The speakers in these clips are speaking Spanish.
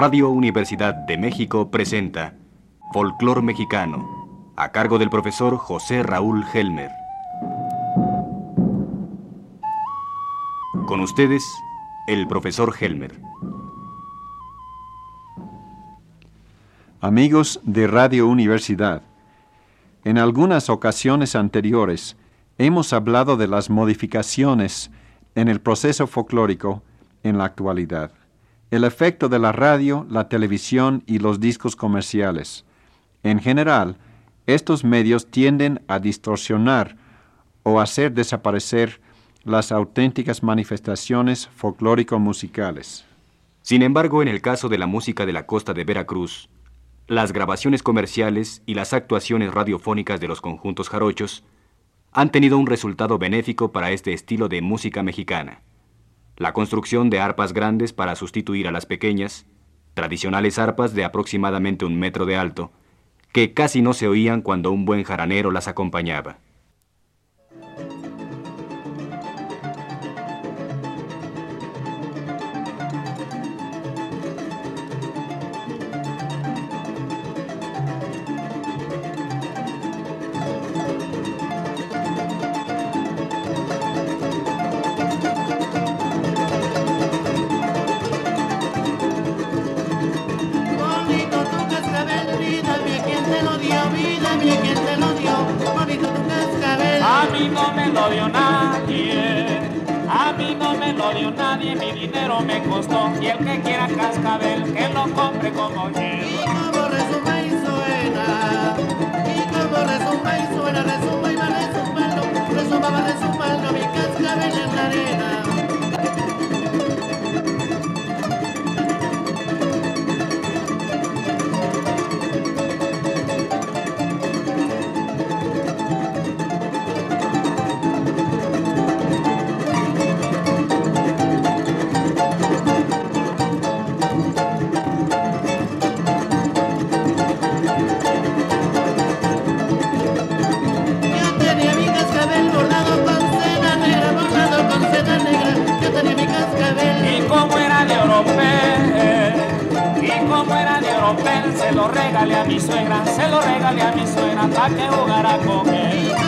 Radio Universidad de México presenta Folclor Mexicano, a cargo del profesor José Raúl Helmer. Con ustedes, el profesor Helmer. Amigos de Radio Universidad, en algunas ocasiones anteriores hemos hablado de las modificaciones en el proceso folclórico en la actualidad, el efecto de la radio, la televisión y los discos comerciales. En general, estos medios tienden a distorsionar o hacer desaparecer las auténticas manifestaciones folclórico-musicales. Sin embargo, en el caso de la música de la costa de Veracruz, las grabaciones comerciales y las actuaciones radiofónicas de los conjuntos jarochos han tenido un resultado benéfico para este estilo de música mexicana. La construcción de arpas grandes para sustituir a las pequeñas, tradicionales arpas de aproximadamente un metro de alto, que casi no se oían cuando un buen jaranero las acompañaba. Me lo dio nadie, a mí no me lo dio nadie, mi dinero me costó. Y el que quiera cascabel que lo compre como yo. Y como resuma y suena, y como resuma y suena, resuma y va resumando, resuma va resumando se lo regalé a mi suegra, se lo regalé a mi suegra para que jugara con él.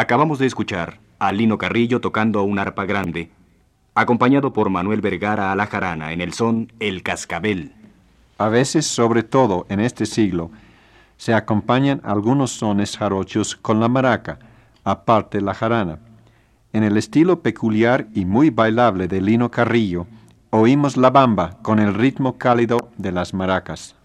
Acabamos de escuchar a Lino Carrillo tocando un arpa grande, acompañado por Manuel Vergara a la jarana en el son El Cascabel. A veces, sobre todo en este siglo, se acompañan algunos sones jarochos con la maraca, aparte la jarana. En el estilo peculiar y muy bailable de Lino Carrillo, oímos la bamba con el ritmo cálido de las maracas.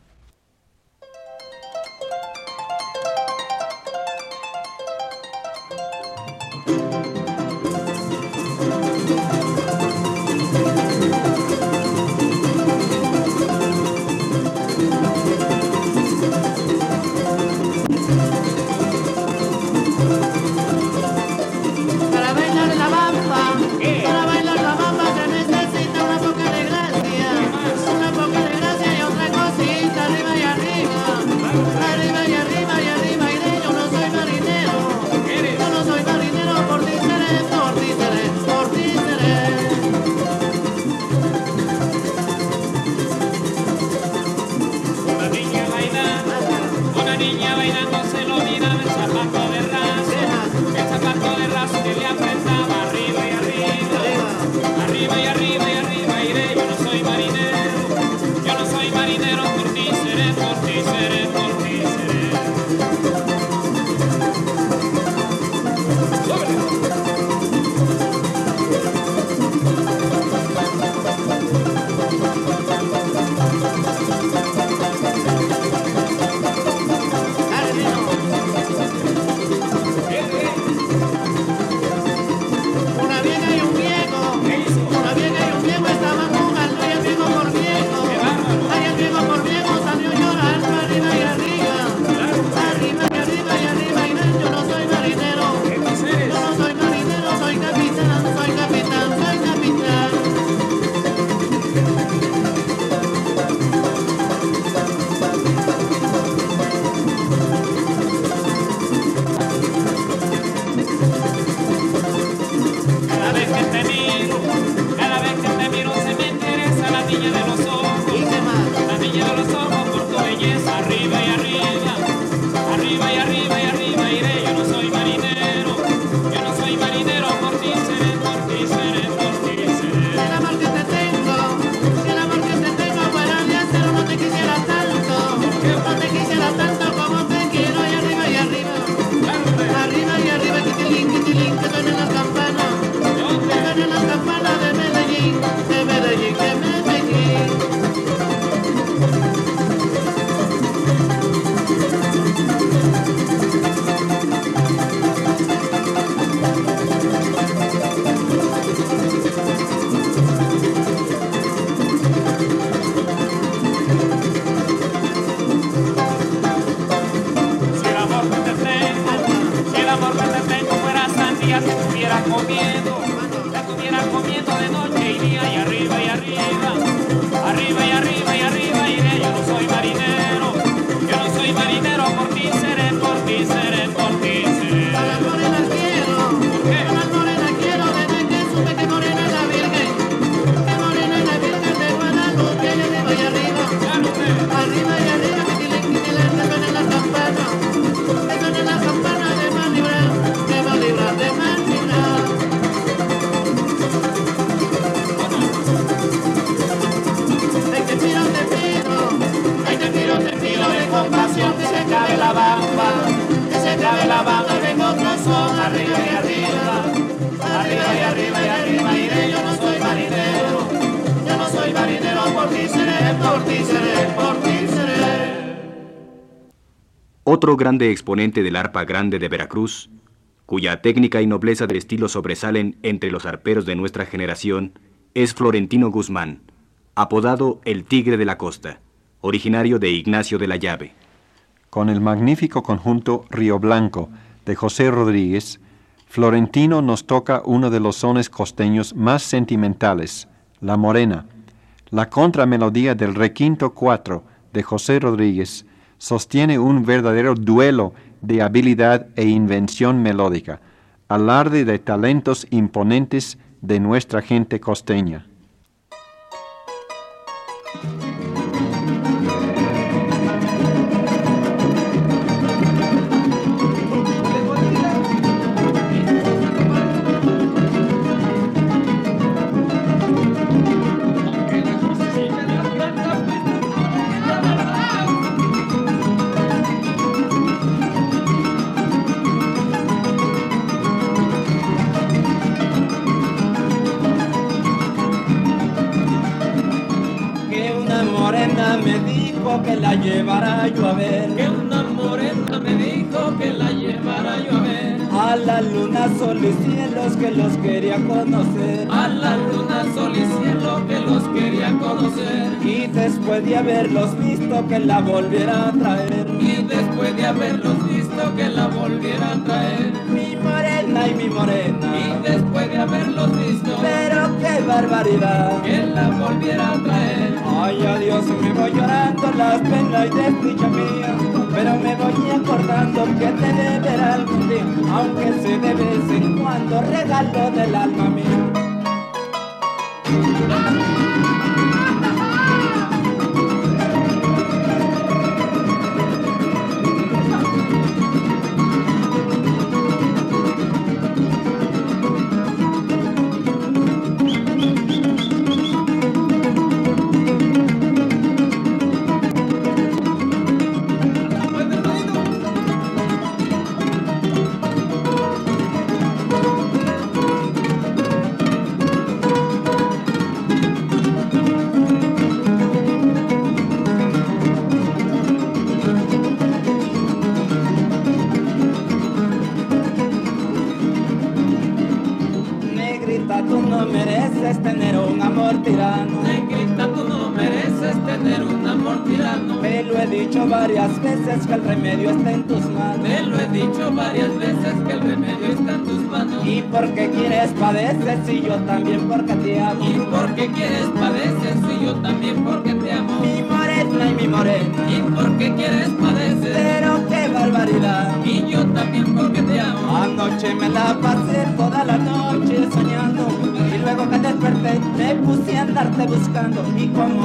Toledo, Toledo, Jamie, Otro grande exponente del arpa grande de Veracruz, cuya técnica y nobleza del estilo sobresalen entre los arperos de nuestra generación, es Florentino Guzmán, apodado el Tigre de la Costa, originario de Ignacio de la Llave. Con el magnífico conjunto Río Blanco de José Rodríguez, Florentino nos toca uno de los sones costeños más sentimentales, La Morena. La contramelodía del requinto 4 de José Rodríguez sostiene un verdadero duelo de habilidad e invención melódica, alarde de talentos imponentes de nuestra gente costeña. Llevara yo a ver. que una morena me dijo que la llevara yo a ver A la luna, sol y cielos que los quería conocer. a la luna, sol y cielo que los quería conocer Y después de haberlos visto que la volviera a traer. y después de haberlos visto que la volviera a traer Mi morena y mi morena. y después de haberlos visto Pero qué barbaridad. que la volviera a traer voy llorando las penas y desdicha mía. Pero me voy acordando que te deberá algún día, aunque sea de vez en cuando, regalo del alma mía. Mereces tener un amor tirano. Negrita, tú no mereces tener un amor tirano Me lo he dicho varias veces que el remedio está en tus manos. te lo he dicho varias veces que el remedio está en tus manos ¿Y por qué quieres padecer si yo también porque te amo? y porque quieres padecer si yo también porque te amo Mi morena y mi morena. y porque quieres padecer Pero qué barbaridad. y yo también porque te amo Anoche me la pasé toda la noche andarte buscando. Y como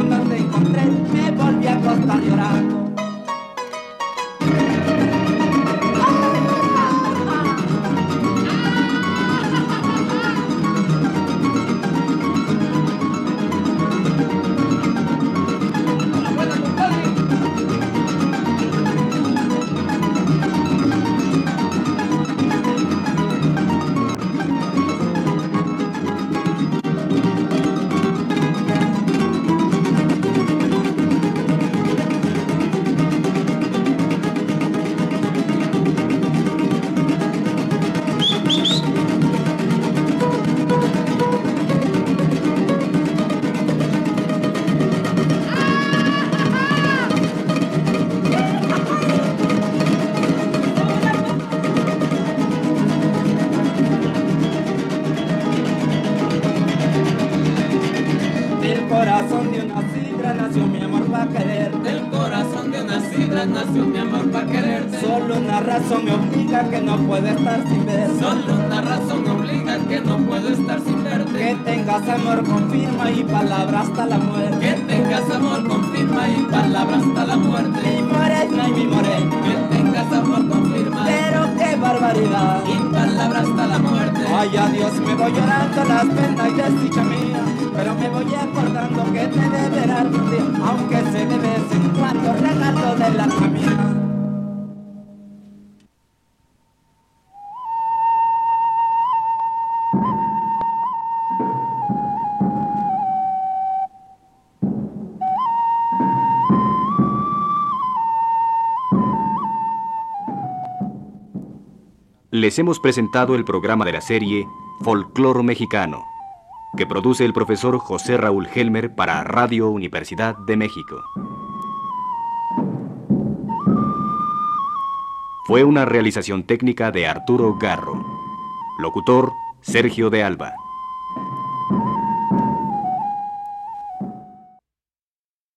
nació mi amor para querer. Del corazón de una sidra nació mi amor para quererte. Solo una razón me obliga que no puedo estar sin ver. Solo una razón obliga que no puedo estar sin Que verte. tengas amor con firma y palabra hasta la muerte. Que tengas amor con firma y palabra hasta la Mi muerte. morena y mi morena. Que tengas amor con firma Pero qué barbaridad. y palabra hasta la muerte. Ay, adiós, me voy llorando las penas y desdicha mía. Pero me voy acordando que te deberá día, aunque se de vez en cuando regalo de la mía. Les hemos presentado el programa de la serie Folclor Mexicano, que produce el profesor José Raúl Helmer para Radio Universidad de México. Fue una realización técnica de Arturo Garro. Locutor Sergio de Alba.